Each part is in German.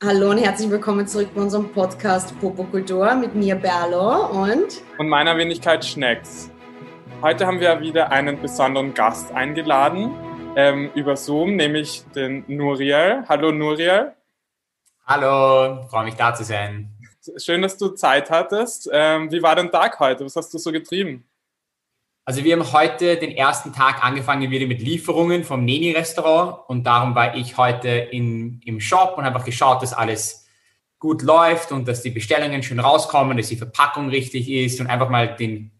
Hallo und herzlich willkommen zurück bei unserem Podcast Popokultur mit mir Berlo und und meiner Wenigkeit Schnecks. Heute haben wir wieder einen besonderen Gast eingeladen ähm, über Zoom, nämlich den Nuriel. Hallo Nuriel. Hallo, freue mich da zu sein. Schön, dass du Zeit hattest. Ähm, wie war dein Tag heute? Was hast du so getrieben? Also wir haben heute den ersten Tag angefangen wieder mit Lieferungen vom Neni-Restaurant und darum war ich heute in, im Shop und einfach geschaut, dass alles gut läuft und dass die Bestellungen schön rauskommen, dass die Verpackung richtig ist und einfach mal den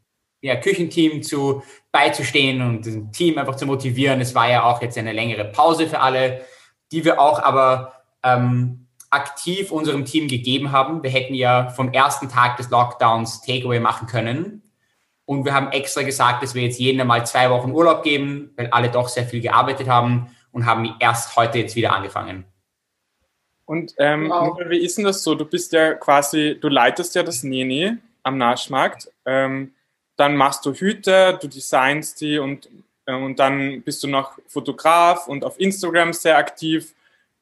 ja, Küchenteam zu beizustehen und das Team einfach zu motivieren. Es war ja auch jetzt eine längere Pause für alle, die wir auch aber ähm, aktiv unserem Team gegeben haben. Wir hätten ja vom ersten Tag des Lockdowns Takeaway machen können und wir haben extra gesagt, dass wir jetzt jedem einmal zwei Wochen Urlaub geben, weil alle doch sehr viel gearbeitet haben und haben erst heute jetzt wieder angefangen. Und ähm, wow. wie ist denn das so? Du bist ja quasi, du leitest ja das Neni am Naschmarkt. Ähm, dann machst du Hüte, du designst die und, äh, und dann bist du noch Fotograf und auf Instagram sehr aktiv.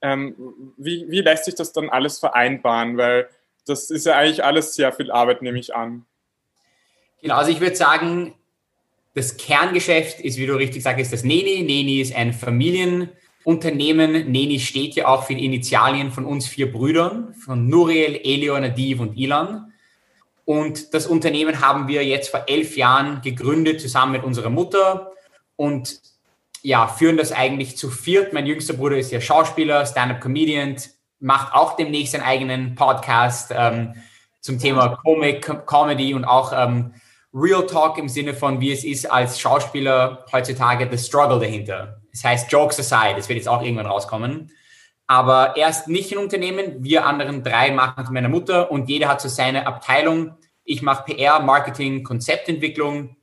Ähm, wie, wie lässt sich das dann alles vereinbaren? Weil das ist ja eigentlich alles sehr viel Arbeit, nehme ich an. Genau, also ich würde sagen, das Kerngeschäft ist, wie du richtig sagst, das Neni. Neni ist ein Familienunternehmen. Neni steht ja auch für die Initialien von uns vier Brüdern, von Nuriel, Elio, Nadiv und Ilan. Und das Unternehmen haben wir jetzt vor elf Jahren gegründet, zusammen mit unserer Mutter. Und ja, führen das eigentlich zu viert. Mein jüngster Bruder ist ja Schauspieler, Stand-up-Comedian, macht auch demnächst einen eigenen Podcast ähm, zum Thema Comic, Comedy und auch ähm, Real Talk im Sinne von, wie es ist als Schauspieler heutzutage, the struggle dahinter. Das heißt, Jokes aside, das wird jetzt auch irgendwann rauskommen. Aber er ist nicht ein Unternehmen, wir anderen drei machen mit meiner Mutter und jeder hat so seine Abteilung. Ich mache PR, Marketing, Konzeptentwicklung.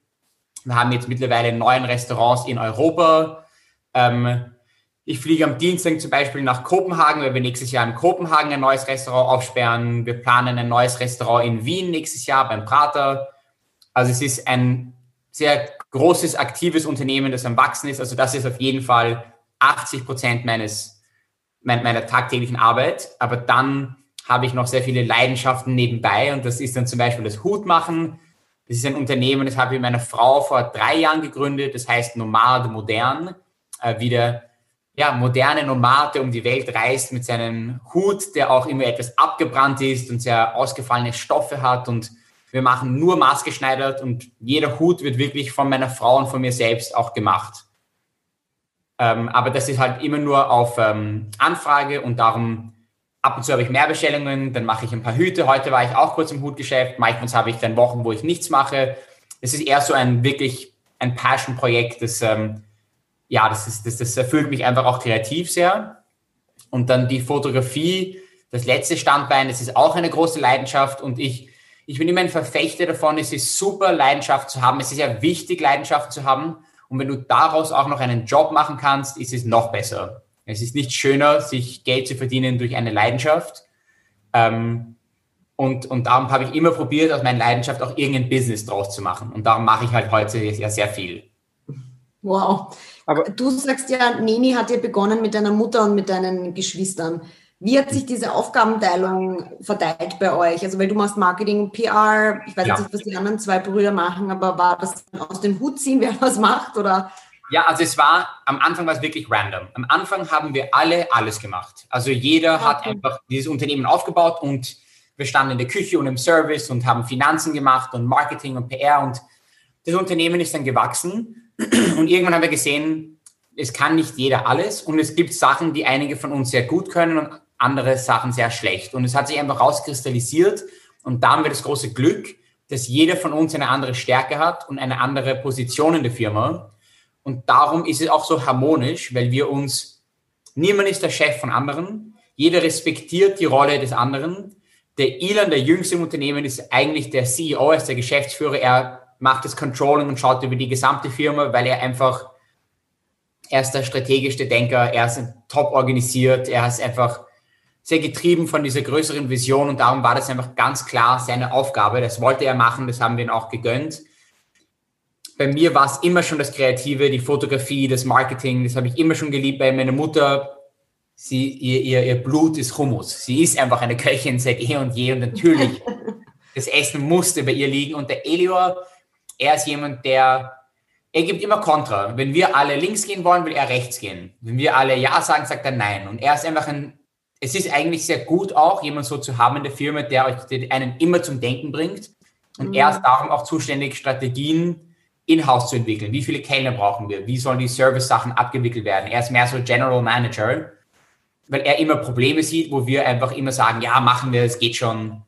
Wir haben jetzt mittlerweile neun Restaurants in Europa. Ähm, ich fliege am Dienstag zum Beispiel nach Kopenhagen, weil wir nächstes Jahr in Kopenhagen ein neues Restaurant aufsperren. Wir planen ein neues Restaurant in Wien nächstes Jahr beim Prater. Also es ist ein sehr großes, aktives Unternehmen, das am Wachsen ist. Also das ist auf jeden Fall 80 Prozent meines, meiner tagtäglichen Arbeit. Aber dann habe ich noch sehr viele Leidenschaften nebenbei und das ist dann zum Beispiel das Hutmachen. Das ist ein Unternehmen, das habe ich mit meiner Frau vor drei Jahren gegründet. Das heißt Nomade Modern. Äh, wieder ja, moderne Nomade um die Welt reist mit seinem Hut, der auch immer etwas abgebrannt ist und sehr ausgefallene Stoffe hat und wir machen nur maßgeschneidert und jeder Hut wird wirklich von meiner Frau und von mir selbst auch gemacht. Ähm, aber das ist halt immer nur auf ähm, Anfrage und darum ab und zu habe ich mehr Bestellungen, dann mache ich ein paar Hüte. Heute war ich auch kurz im Hutgeschäft. Manchmal habe ich dann Wochen, wo ich nichts mache. Es ist eher so ein wirklich ein Passion-Projekt, das, ähm, ja, das, ist, das, das erfüllt mich einfach auch kreativ sehr. Und dann die Fotografie, das letzte Standbein, das ist auch eine große Leidenschaft und ich ich bin immer ein Verfechter davon, es ist super, Leidenschaft zu haben. Es ist ja wichtig, Leidenschaft zu haben. Und wenn du daraus auch noch einen Job machen kannst, ist es noch besser. Es ist nicht schöner, sich Geld zu verdienen durch eine Leidenschaft. Ähm, und, und darum habe ich immer probiert, aus meiner Leidenschaft auch irgendein Business draus zu machen. Und darum mache ich halt heute ja sehr viel. Wow. Aber du sagst ja, Neni hat ja begonnen mit deiner Mutter und mit deinen Geschwistern. Wie hat sich diese Aufgabenteilung verteilt bei euch? Also, weil du machst Marketing und PR, ich weiß ja. nicht, was die anderen zwei Brüder machen, aber war das aus dem Hut ziehen, wer was macht oder? Ja, also es war, am Anfang war es wirklich random. Am Anfang haben wir alle alles gemacht. Also jeder okay. hat einfach dieses Unternehmen aufgebaut und wir standen in der Küche und im Service und haben Finanzen gemacht und Marketing und PR und das Unternehmen ist dann gewachsen und irgendwann haben wir gesehen, es kann nicht jeder alles und es gibt Sachen, die einige von uns sehr gut können und andere Sachen sehr schlecht. Und es hat sich einfach rauskristallisiert und da haben wir das große Glück, dass jeder von uns eine andere Stärke hat und eine andere Position in der Firma. Und darum ist es auch so harmonisch, weil wir uns, niemand ist der Chef von anderen, jeder respektiert die Rolle des anderen. Der Ilan, der jüngste im Unternehmen, ist eigentlich der CEO, ist der Geschäftsführer, er macht das Controlling und schaut über die gesamte Firma, weil er einfach, er ist der strategischste Denker, er ist top organisiert, er ist einfach sehr getrieben von dieser größeren Vision und darum war das einfach ganz klar seine Aufgabe. Das wollte er machen, das haben wir ihm auch gegönnt. Bei mir war es immer schon das Kreative, die Fotografie, das Marketing, das habe ich immer schon geliebt. Bei meiner Mutter sie, ihr, ihr, ihr Blut ist Hummus. Sie ist einfach eine Köchin seit eh und je und natürlich, das Essen musste bei ihr liegen. Und der Elior, er ist jemand, der, er gibt immer Kontra. Wenn wir alle links gehen wollen, will er rechts gehen. Wenn wir alle Ja sagen, sagt er Nein. Und er ist einfach ein, es ist eigentlich sehr gut auch, jemand so zu haben in der Firma, der euch der einen immer zum Denken bringt. Und mhm. er ist darum auch zuständig, Strategien in-house zu entwickeln. Wie viele Kellner brauchen wir? Wie sollen die Service-Sachen abgewickelt werden? Er ist mehr so General Manager, weil er immer Probleme sieht, wo wir einfach immer sagen, ja, machen wir, es geht schon.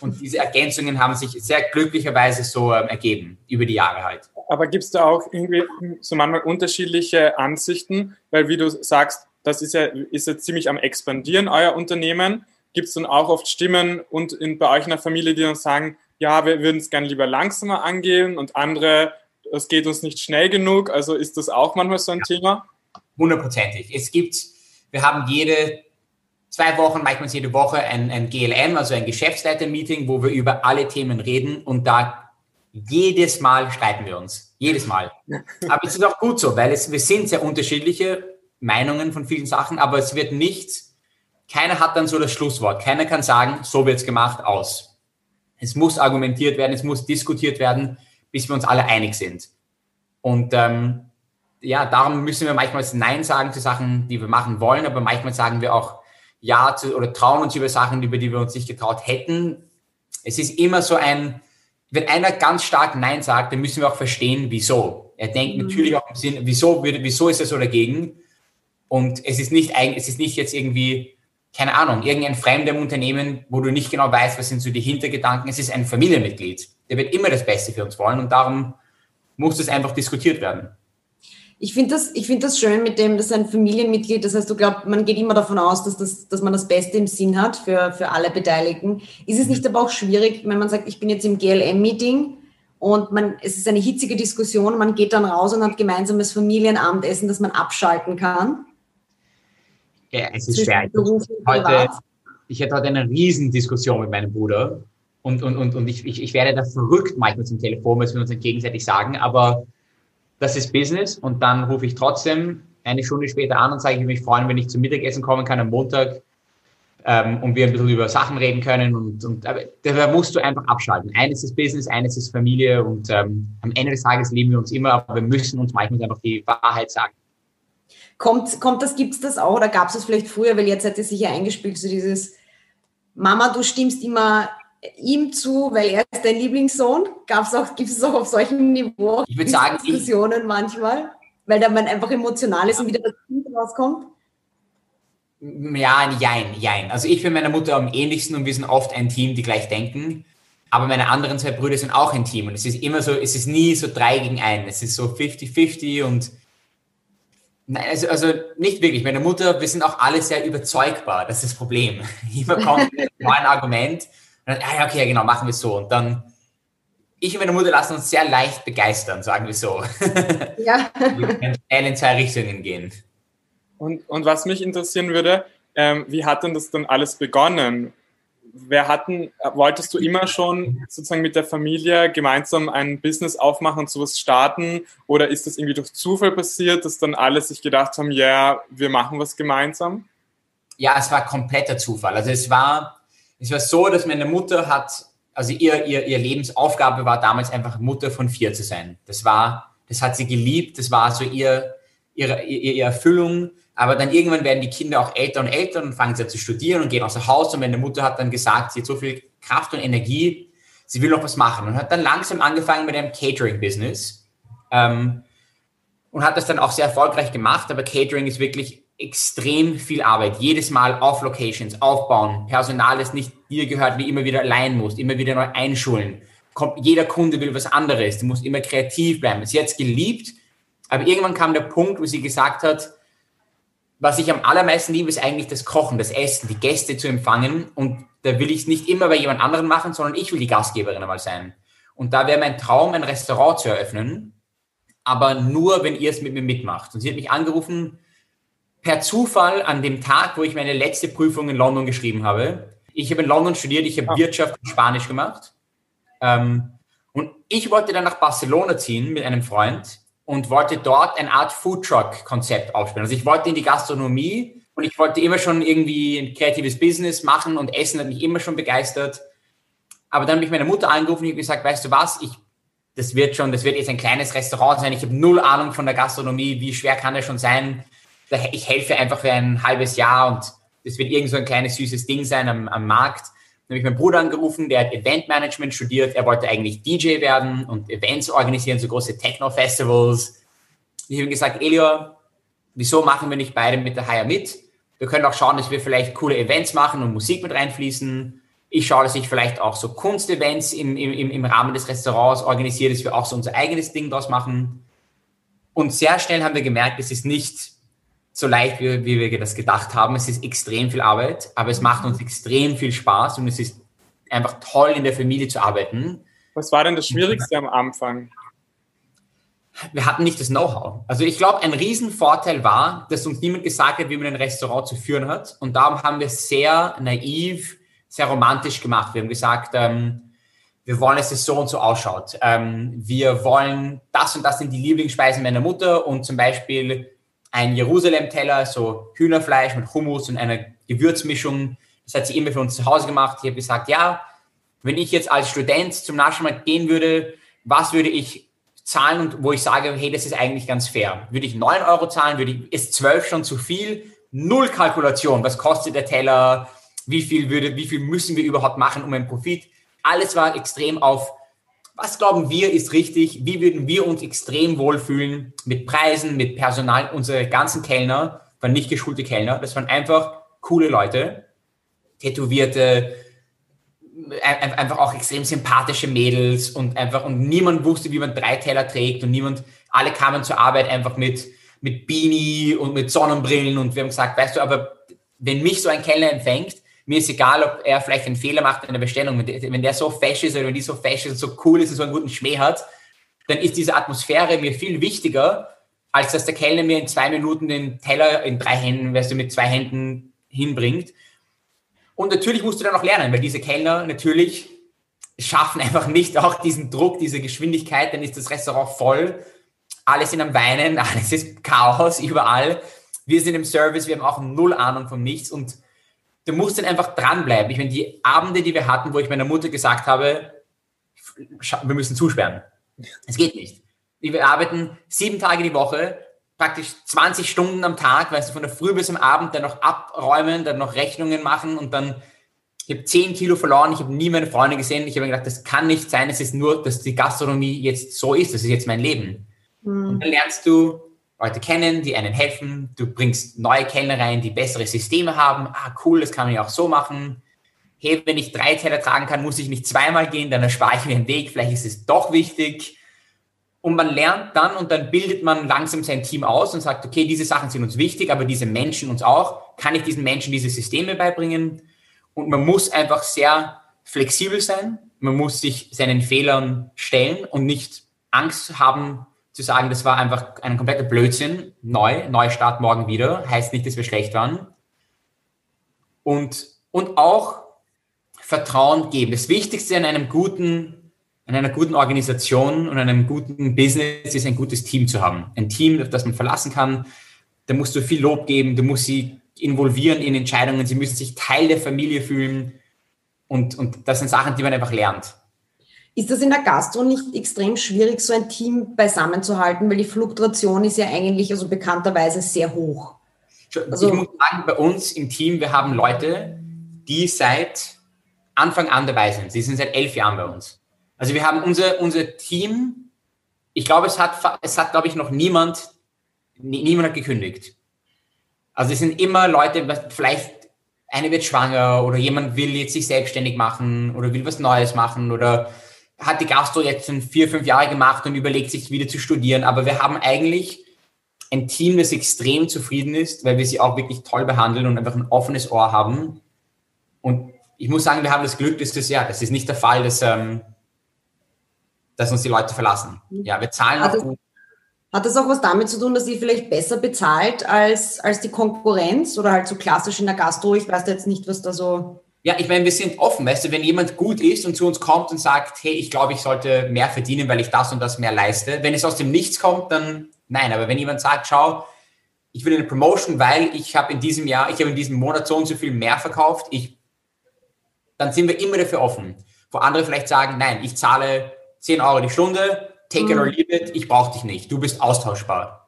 Und diese Ergänzungen haben sich sehr glücklicherweise so ähm, ergeben, über die Jahre halt. Aber gibt es da auch irgendwie so manchmal unterschiedliche Ansichten? Weil wie du sagst, das ist ja, ist ja ziemlich am expandieren, euer Unternehmen. Gibt es dann auch oft Stimmen und in, bei euch in der Familie, die dann sagen, ja, wir würden es gerne lieber langsamer angehen und andere, es geht uns nicht schnell genug. Also ist das auch manchmal so ein ja, Thema? Hundertprozentig. Es gibt, wir haben jede zwei Wochen, manchmal jede Woche ein, ein GLM, also ein Geschäftsleiter-Meeting, wo wir über alle Themen reden und da jedes Mal streiten wir uns. Jedes Mal. Aber es ist auch gut so, weil es, wir sind sehr unterschiedliche Meinungen von vielen Sachen, aber es wird nicht, keiner hat dann so das Schlusswort. Keiner kann sagen, so wird es gemacht, aus. Es muss argumentiert werden, es muss diskutiert werden, bis wir uns alle einig sind. Und ähm, ja, darum müssen wir manchmal Nein sagen zu Sachen, die wir machen wollen, aber manchmal sagen wir auch Ja zu, oder trauen uns über Sachen, über die wir uns nicht getraut hätten. Es ist immer so ein, wenn einer ganz stark Nein sagt, dann müssen wir auch verstehen, wieso. Er denkt mhm. natürlich auch im Sinn, wieso, wieso ist er so dagegen? Und es ist nicht, es ist nicht jetzt irgendwie keine Ahnung, irgendein Fremder im Unternehmen, wo du nicht genau weißt, was sind so die Hintergedanken. Es ist ein Familienmitglied. Der wird immer das Beste für uns wollen und darum muss das einfach diskutiert werden. Ich finde das, ich das schön mit dem, das ist ein Familienmitglied. Das heißt, du glaubst, man geht immer davon aus, dass, das, dass man das Beste im Sinn hat für, für alle Beteiligten. Ist es nicht aber auch schwierig, wenn man sagt, ich bin jetzt im GLM-Meeting und man, es ist eine hitzige Diskussion, man geht dann raus und hat gemeinsames Familienabendessen, das man abschalten kann? Ja, es ist schwer. Heute, ich hatte heute eine Riesendiskussion mit meinem Bruder und, und, und, und ich, ich, ich werde da verrückt manchmal zum Telefon, was wir uns gegenseitig sagen, aber das ist Business und dann rufe ich trotzdem eine Stunde später an und sage, ich würde mich freuen, wenn ich zum Mittagessen kommen kann am Montag ähm, und wir ein bisschen über Sachen reden können und, und aber da musst du einfach abschalten. Eines ist Business, eines ist Familie und ähm, am Ende des Tages lieben wir uns immer, aber wir müssen uns manchmal einfach die Wahrheit sagen. Kommt, kommt das, gibt es das auch oder gab es das vielleicht früher, weil jetzt hat es sich ja eingespielt, so dieses Mama, du stimmst immer ihm zu, weil er ist dein Lieblingssohn? Gab's auch, gibt es auch auf solchem Niveau ich würde sagen, Diskussionen ich, manchmal, weil da man einfach emotional ist und wieder das Kind rauskommt? Ja, jein, jein. Also ich bin meiner Mutter am ähnlichsten und wir sind oft ein Team, die gleich denken. Aber meine anderen zwei Brüder sind auch ein Team und es ist immer so, es ist nie so drei gegen einen. Es ist so 50-50 und Nein, also, also nicht wirklich. Meine Mutter, wir sind auch alle sehr überzeugbar. Das ist das Problem. Immer kommt ein neues Argument und dann, ah, ja, okay, genau, machen wir so. Und dann, ich und meine Mutter lassen uns sehr leicht begeistern, sagen wir so. Ja. wir können schnell in zwei Richtungen gehen. Und, und was mich interessieren würde, ähm, wie hat denn das dann alles begonnen? Wer hatten, wolltest du immer schon sozusagen mit der Familie gemeinsam ein Business aufmachen und sowas starten? Oder ist das irgendwie durch Zufall passiert, dass dann alle sich gedacht haben, ja, yeah, wir machen was gemeinsam? Ja, es war kompletter Zufall. Also es war, es war so, dass meine Mutter hat, also ihr, ihr, ihr Lebensaufgabe war damals einfach Mutter von vier zu sein. Das war, das hat sie geliebt, das war so ihr, ihre, ihre Erfüllung aber dann irgendwann werden die Kinder auch älter und älter und fangen sie an zu studieren und gehen außer Haus. Und meine Mutter hat dann gesagt, sie hat so viel Kraft und Energie, sie will noch was machen. Und hat dann langsam angefangen mit einem Catering-Business. Ähm, und hat das dann auch sehr erfolgreich gemacht. Aber Catering ist wirklich extrem viel Arbeit. Jedes Mal auf Locations, aufbauen, Personal, das nicht dir gehört, wie immer wieder allein musst, immer wieder neu einschulen. Kommt, jeder Kunde will was anderes. Du musst immer kreativ bleiben. Sie hat es geliebt. Aber irgendwann kam der Punkt, wo sie gesagt hat, was ich am allermeisten liebe, ist eigentlich das Kochen, das Essen, die Gäste zu empfangen. Und da will ich es nicht immer bei jemand anderem machen, sondern ich will die Gastgeberin einmal sein. Und da wäre mein Traum, ein Restaurant zu eröffnen, aber nur, wenn ihr es mit mir mitmacht. Und sie hat mich angerufen, per Zufall an dem Tag, wo ich meine letzte Prüfung in London geschrieben habe. Ich habe in London studiert, ich habe ah. Wirtschaft und Spanisch gemacht. Ähm, und ich wollte dann nach Barcelona ziehen mit einem Freund und wollte dort eine Art Foodtruck-Konzept aufspielen. Also ich wollte in die Gastronomie Und ich wollte immer schon irgendwie ein kreatives Business machen und Essen hat mich immer schon begeistert. Aber dann habe ich meine Mutter angerufen und gesagt, weißt du was, ich, das wird schon, das wird jetzt ein kleines Restaurant sein. Ich habe null Ahnung von der Gastronomie. Wie schwer kann das schon sein? Ich helfe einfach für ein halbes Jahr und das wird irgend so ein kleines süßes Ding sein am, am Markt. Dann habe ich meinen Bruder angerufen, der hat Eventmanagement studiert. Er wollte eigentlich DJ werden und Events organisieren, so große Techno-Festivals. Ich habe ihm gesagt, Elio, wieso machen wir nicht beide mit der Hire mit? Wir können auch schauen, dass wir vielleicht coole Events machen und Musik mit reinfließen. Ich schaue, dass ich vielleicht auch so Kunstevents im, im, im Rahmen des Restaurants organisiere, dass wir auch so unser eigenes Ding draus machen. Und sehr schnell haben wir gemerkt, es ist nicht so leicht, wie, wie wir das gedacht haben. Es ist extrem viel Arbeit, aber es macht uns extrem viel Spaß und es ist einfach toll, in der Familie zu arbeiten. Was war denn das Schwierigste am Anfang? wir hatten nicht das Know-how. Also ich glaube, ein Riesenvorteil war, dass uns niemand gesagt hat, wie man ein Restaurant zu führen hat. Und darum haben wir sehr naiv, sehr romantisch gemacht. Wir haben gesagt, ähm, wir wollen, dass es so und so ausschaut. Ähm, wir wollen, das und das sind die Lieblingsspeisen meiner Mutter und zum Beispiel ein Jerusalem-Teller, so Hühnerfleisch mit Hummus und einer Gewürzmischung. Das hat sie immer für uns zu Hause gemacht. Ich habe gesagt, ja, wenn ich jetzt als Student zum Naschmarkt gehen würde, was würde ich zahlen und wo ich sage, hey, das ist eigentlich ganz fair. Würde ich 9 Euro zahlen, würde ich, ist 12 schon zu viel? Null Kalkulation. Was kostet der Teller? Wie viel würde, wie viel müssen wir überhaupt machen um einen Profit? Alles war extrem auf, was glauben wir ist richtig? Wie würden wir uns extrem wohlfühlen mit Preisen, mit Personal? Unsere ganzen Kellner waren nicht geschulte Kellner. Das waren einfach coole Leute. Tätowierte, einfach auch extrem sympathische Mädels und einfach, und niemand wusste, wie man drei Teller trägt und niemand, alle kamen zur Arbeit einfach mit, mit Beanie und mit Sonnenbrillen und wir haben gesagt, weißt du, aber wenn mich so ein Kellner empfängt, mir ist egal, ob er vielleicht einen Fehler macht in der Bestellung, wenn der so fesch ist oder wenn die so fesch ist und so cool ist und so einen guten Schmäh hat, dann ist diese Atmosphäre mir viel wichtiger, als dass der Kellner mir in zwei Minuten den Teller in drei Händen, weißt du, mit zwei Händen hinbringt. Und natürlich musst du dann auch lernen, weil diese Kellner natürlich schaffen einfach nicht auch diesen Druck, diese Geschwindigkeit, dann ist das Restaurant voll, alle sind am Weinen, alles ist Chaos überall. Wir sind im Service, wir haben auch null Ahnung von nichts und du musst dann einfach dranbleiben. Ich meine, die Abende, die wir hatten, wo ich meiner Mutter gesagt habe, wir müssen zusperren. Es geht nicht. Wir arbeiten sieben Tage die Woche, praktisch 20 Stunden am Tag, weißt du, von der Früh bis am Abend, dann noch abräumen, dann noch Rechnungen machen und dann, ich habe 10 Kilo verloren, ich habe nie meine Freunde gesehen. Ich habe mir gedacht, das kann nicht sein, es ist nur, dass die Gastronomie jetzt so ist, das ist jetzt mein Leben. Mhm. Und dann lernst du Leute kennen, die einen helfen, du bringst neue Kellner rein, die bessere Systeme haben. Ah, cool, das kann man ja auch so machen. Hey, wenn ich drei Teller tragen kann, muss ich nicht zweimal gehen, dann erspare ich mir den Weg, vielleicht ist es doch wichtig. Und man lernt dann und dann bildet man langsam sein Team aus und sagt, okay, diese Sachen sind uns wichtig, aber diese Menschen uns auch. Kann ich diesen Menschen diese Systeme beibringen? Und man muss einfach sehr flexibel sein. Man muss sich seinen Fehlern stellen und nicht Angst haben zu sagen, das war einfach ein kompletter Blödsinn. Neu, Neustart morgen wieder. Heißt nicht, dass wir schlecht waren. Und, und auch Vertrauen geben. Das Wichtigste an einem guten in einer guten Organisation und einem guten Business ist ein gutes Team zu haben. Ein Team, auf das man verlassen kann. Da musst du viel Lob geben, du musst sie involvieren in Entscheidungen, sie müssen sich Teil der Familie fühlen. Und, und das sind Sachen, die man einfach lernt. Ist das in der Gastro nicht extrem schwierig, so ein Team beisammen zu halten, weil die Fluktuation ist ja eigentlich also bekannterweise sehr hoch. Also, ich muss sagen, bei uns im Team, wir haben Leute, die seit Anfang an dabei sind. Sie sind seit elf Jahren bei uns. Also wir haben unser, unser Team, ich glaube, es hat, es hat, glaube ich, noch niemand, niemand hat gekündigt. Also es sind immer Leute, vielleicht eine wird schwanger oder jemand will jetzt sich selbstständig machen oder will was Neues machen oder hat die Gastro jetzt schon vier, fünf Jahre gemacht und überlegt sich wieder zu studieren. Aber wir haben eigentlich ein Team, das extrem zufrieden ist, weil wir sie auch wirklich toll behandeln und einfach ein offenes Ohr haben. Und ich muss sagen, wir haben das Glück, dass das ja, das ist nicht der Fall, dass ähm, dass uns die Leute verlassen. Ja, wir zahlen hat auch gut. Hat das auch was damit zu tun, dass ihr vielleicht besser bezahlt als, als die Konkurrenz oder halt so klassisch in der Gastro? Ich weiß jetzt nicht, was da so. Ja, ich meine, wir sind offen, weißt du, wenn jemand gut ist und zu uns kommt und sagt, hey, ich glaube, ich sollte mehr verdienen, weil ich das und das mehr leiste. Wenn es aus dem Nichts kommt, dann nein. Aber wenn jemand sagt, schau, ich will eine Promotion, weil ich habe in diesem Jahr, ich habe in diesem Monat so und so viel mehr verkauft, ich, dann sind wir immer dafür offen. Wo andere vielleicht sagen, nein, ich zahle 10 Euro die Stunde, take it or mhm. leave it, ich brauche dich nicht, du bist austauschbar.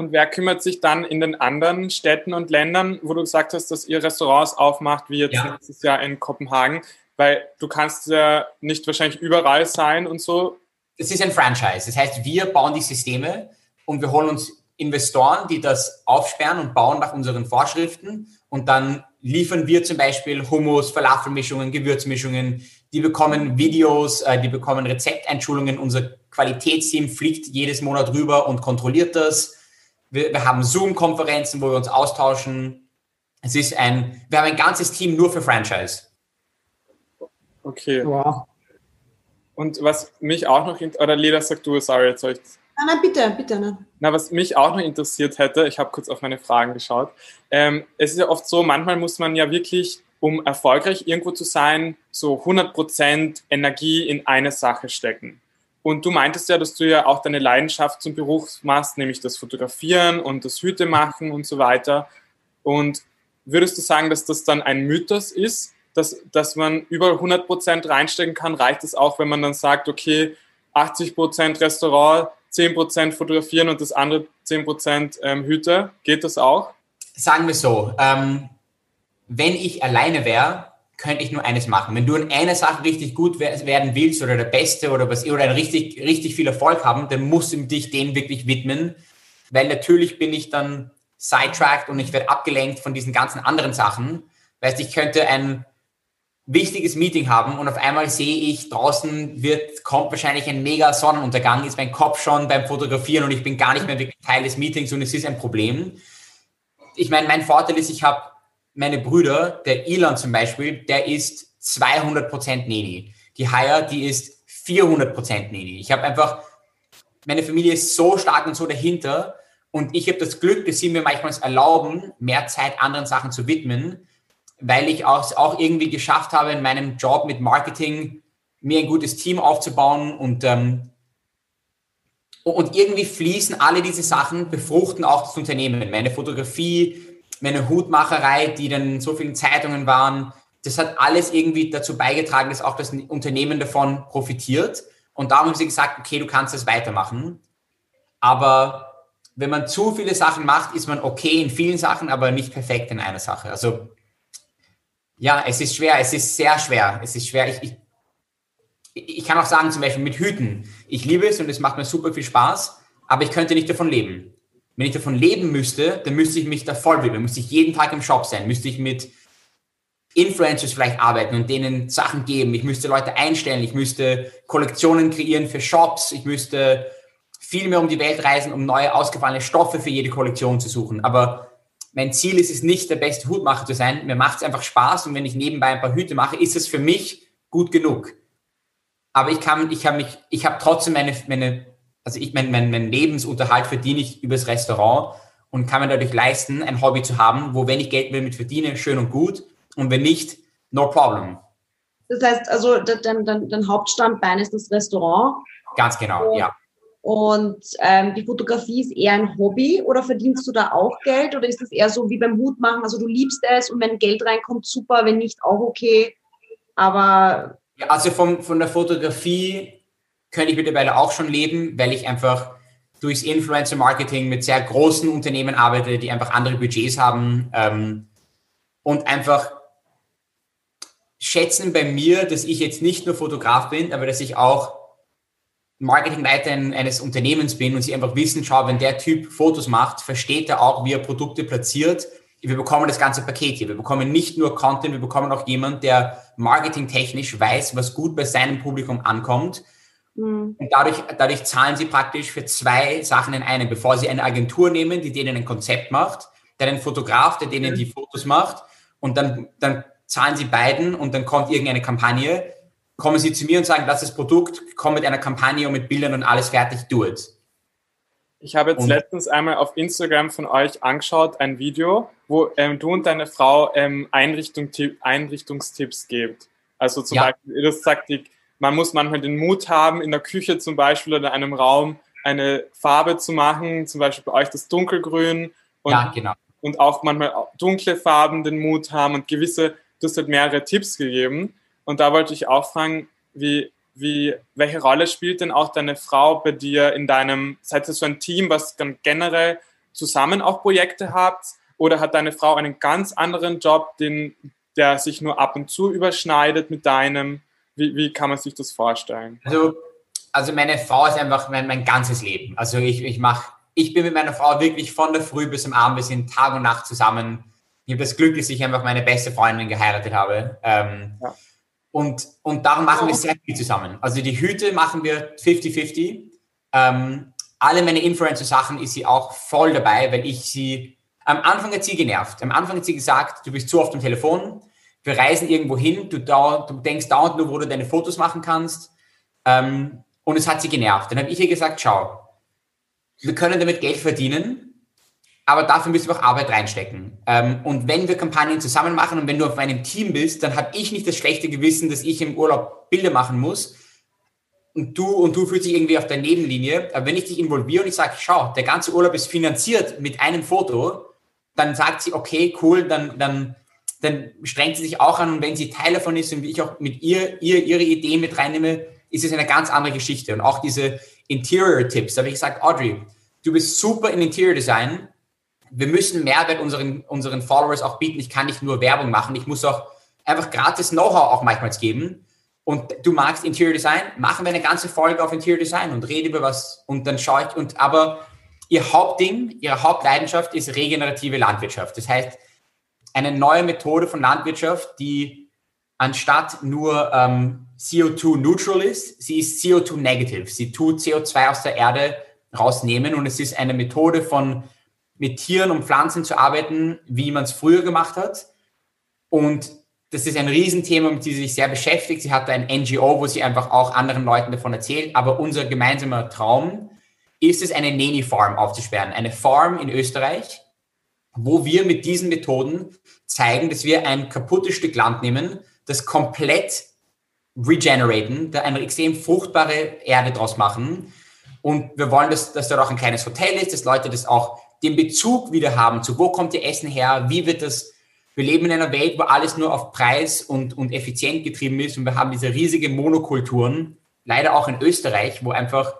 Und wer kümmert sich dann in den anderen Städten und Ländern, wo du gesagt hast, dass ihr Restaurants aufmacht, wie jetzt ja. letztes Jahr in Kopenhagen? Weil du kannst ja nicht wahrscheinlich überall sein und so. Es ist ein Franchise. Das heißt, wir bauen die Systeme und wir holen uns Investoren, die das aufsperren und bauen nach unseren Vorschriften. Und dann liefern wir zum Beispiel Hummus, Falafelmischungen, Gewürzmischungen. Die bekommen Videos, äh, die bekommen Rezepteinschulungen. Unser Qualitätsteam fliegt jedes Monat rüber und kontrolliert das. Wir, wir haben Zoom-Konferenzen, wo wir uns austauschen. Es ist ein, wir haben ein ganzes Team nur für Franchise. Okay. Wow. Und was mich auch noch, oder Leda, sag du, sorry, jetzt soll ich Nein, nein, bitte, bitte. Nein. Na, was mich auch noch interessiert hätte, ich habe kurz auf meine Fragen geschaut. Ähm, es ist ja oft so, manchmal muss man ja wirklich, um erfolgreich irgendwo zu sein, so 100% Energie in eine Sache stecken. Und du meintest ja, dass du ja auch deine Leidenschaft zum Beruf machst, nämlich das Fotografieren und das Hüte machen und so weiter. Und würdest du sagen, dass das dann ein Mythos ist, dass, dass man über 100% reinstecken kann? Reicht es auch, wenn man dann sagt, okay, 80% Restaurant, 10% fotografieren und das andere 10% ähm, Hüte. Geht das auch? Sagen wir so, ähm, wenn ich alleine wäre, könnte ich nur eines machen. Wenn du in einer Sache richtig gut werden willst oder der Beste oder was oder richtig, richtig viel Erfolg haben, dann musst du dich dem wirklich widmen, weil natürlich bin ich dann sidetracked und ich werde abgelenkt von diesen ganzen anderen Sachen. Weißt, ich könnte ein wichtiges Meeting haben und auf einmal sehe ich, draußen wird, kommt wahrscheinlich ein mega Sonnenuntergang, ist mein Kopf schon beim Fotografieren und ich bin gar nicht mehr wirklich Teil des Meetings und es ist ein Problem. Ich meine, mein Vorteil ist, ich habe meine Brüder, der Elon zum Beispiel, der ist 200% Neni. Die Haya, die ist 400% Neni. Ich habe einfach, meine Familie ist so stark und so dahinter und ich habe das Glück, dass sie mir manchmal erlauben, mehr Zeit anderen Sachen zu widmen weil ich auch, auch irgendwie geschafft habe, in meinem Job mit Marketing mir ein gutes Team aufzubauen und, ähm, und irgendwie fließen alle diese Sachen, befruchten auch das Unternehmen. Meine Fotografie, meine Hutmacherei, die dann in so vielen Zeitungen waren, das hat alles irgendwie dazu beigetragen, dass auch das Unternehmen davon profitiert. Und darum haben sie gesagt, okay, du kannst das weitermachen. Aber wenn man zu viele Sachen macht, ist man okay in vielen Sachen, aber nicht perfekt in einer Sache. Also ja, es ist schwer, es ist sehr schwer. Es ist schwer. Ich, ich, ich kann auch sagen, zum Beispiel mit Hüten. Ich liebe es und es macht mir super viel Spaß, aber ich könnte nicht davon leben. Wenn ich davon leben müsste, dann müsste ich mich da voll widmen, müsste ich jeden Tag im Shop sein, müsste ich mit Influencers vielleicht arbeiten und denen Sachen geben. Ich müsste Leute einstellen, ich müsste Kollektionen kreieren für Shops, ich müsste viel mehr um die Welt reisen, um neue ausgefallene Stoffe für jede Kollektion zu suchen. Aber mein Ziel ist es nicht, der beste Hutmacher zu sein. Mir macht es einfach Spaß und wenn ich nebenbei ein paar Hüte mache, ist es für mich gut genug. Aber ich kann, ich habe mich, ich habe trotzdem meine, meine, also ich, mein, mein, mein Lebensunterhalt verdiene ich übers Restaurant und kann mir dadurch leisten, ein Hobby zu haben, wo wenn ich Geld damit verdiene, schön und gut und wenn nicht, no problem. Das heißt also, dein, dein, dein Hauptstandbein ist das Restaurant. Ganz genau, und, ja. Und ähm, die Fotografie ist eher ein Hobby oder verdienst du da auch Geld oder ist das eher so wie beim Hutmachen? Also du liebst es und wenn Geld reinkommt, super, wenn nicht, auch okay. Aber. Ja, also vom, von der Fotografie könnte ich mittlerweile auch schon leben, weil ich einfach durchs Influencer-Marketing mit sehr großen Unternehmen arbeite, die einfach andere Budgets haben ähm, und einfach schätzen bei mir, dass ich jetzt nicht nur Fotograf bin, aber dass ich auch Marketingleiter eines Unternehmens bin und sie einfach wissen, schau, wenn der Typ Fotos macht, versteht er auch, wie er Produkte platziert. Wir bekommen das ganze Paket hier. Wir bekommen nicht nur Content, wir bekommen auch jemand, der marketingtechnisch weiß, was gut bei seinem Publikum ankommt. Mhm. Und dadurch, dadurch zahlen sie praktisch für zwei Sachen in einem, bevor sie eine Agentur nehmen, die denen ein Konzept macht, dann einen Fotograf, der denen die Fotos macht und dann, dann zahlen sie beiden und dann kommt irgendeine Kampagne kommen Sie zu mir und sagen, das ist das Produkt, komm mit einer Kampagne und mit Bildern und alles fertig, do it. Ich habe jetzt und letztens einmal auf Instagram von euch angeschaut, ein Video, wo ähm, du und deine Frau ähm, Einrichtung, Einrichtungstipps gebt. Also zum ja. Beispiel, das sagt, die, man muss manchmal den Mut haben, in der Küche zum Beispiel oder in einem Raum eine Farbe zu machen, zum Beispiel bei euch das Dunkelgrün Und, ja, genau. Und auch manchmal dunkle Farben den Mut haben und gewisse, du hast halt mehrere Tipps gegeben. Und da wollte ich auch fragen, wie, wie, welche Rolle spielt denn auch deine Frau bei dir in deinem, seid ihr so ein Team, was dann generell zusammen auch Projekte habt? Oder hat deine Frau einen ganz anderen Job, den, der sich nur ab und zu überschneidet mit deinem? Wie, wie kann man sich das vorstellen? Also, also meine Frau ist einfach mein, mein ganzes Leben. Also ich, ich mache, ich bin mit meiner Frau wirklich von der Früh bis zum Abend, wir sind Tag und Nacht zusammen. Ich habe das Glück, dass ich einfach meine beste Freundin geheiratet habe. Ähm, ja. und, und darum machen wir sehr viel zusammen. Also die Hüte machen wir 50-50. Ähm, alle meine Influencer-Sachen ist sie auch voll dabei, weil ich sie, am Anfang hat sie genervt. Am Anfang hat sie gesagt, du bist zu oft am Telefon, wir reisen irgendwo hin, du, du denkst dauernd nur, wo du deine Fotos machen kannst. Ähm, und es hat sie genervt. Dann habe ich ihr gesagt, schau, wir können damit Geld verdienen, aber dafür müssen wir auch Arbeit reinstecken. Ähm, und wenn wir Kampagnen zusammen machen und wenn du auf meinem Team bist, dann habe ich nicht das schlechte Gewissen, dass ich im Urlaub Bilder machen muss, und du und du fühlst dich irgendwie auf der Nebenlinie. Aber wenn ich dich involviere und ich sage, schau, der ganze Urlaub ist finanziert mit einem Foto, dann sagt sie, okay, cool, dann, dann, dann strengt sie sich auch an und wenn sie Teil davon ist und wie ich auch mit ihr, ihr ihre Idee mit reinnehme, ist es eine ganz andere Geschichte. Und auch diese Interior-Tipps, da habe ich gesagt, Audrey, du bist super in Interior Design. Wir müssen Mehrwert unseren, unseren Followers auch bieten. Ich kann nicht nur Werbung machen, ich muss auch einfach gratis Know-how auch manchmal geben und du magst Interior Design, machen wir eine ganze Folge auf Interior Design und rede über was und dann schaue ich und aber ihr Hauptding, ihre Hauptleidenschaft ist regenerative Landwirtschaft. Das heißt, eine neue Methode von Landwirtschaft, die anstatt nur ähm, CO2-neutral ist, sie ist CO2-negative. Sie tut CO2 aus der Erde rausnehmen und es ist eine Methode von mit Tieren und Pflanzen zu arbeiten, wie man es früher gemacht hat. Und das ist ein Riesenthema, mit dem sie sich sehr beschäftigt. Sie hat ein NGO, wo sie einfach auch anderen Leuten davon erzählt. Aber unser gemeinsamer Traum ist es, eine Neni Farm aufzusperren. Eine Farm in Österreich, wo wir mit diesen Methoden zeigen, dass wir ein kaputtes Stück Land nehmen, das komplett regeneraten, da eine extrem fruchtbare Erde draus machen. Und wir wollen, dass, dass dort auch ein kleines Hotel ist, dass Leute das auch den Bezug wieder haben zu, wo kommt ihr Essen her, wie wird das wir leben in einer Welt, wo alles nur auf Preis und, und effizient getrieben ist und wir haben diese riesigen Monokulturen, leider auch in Österreich, wo einfach,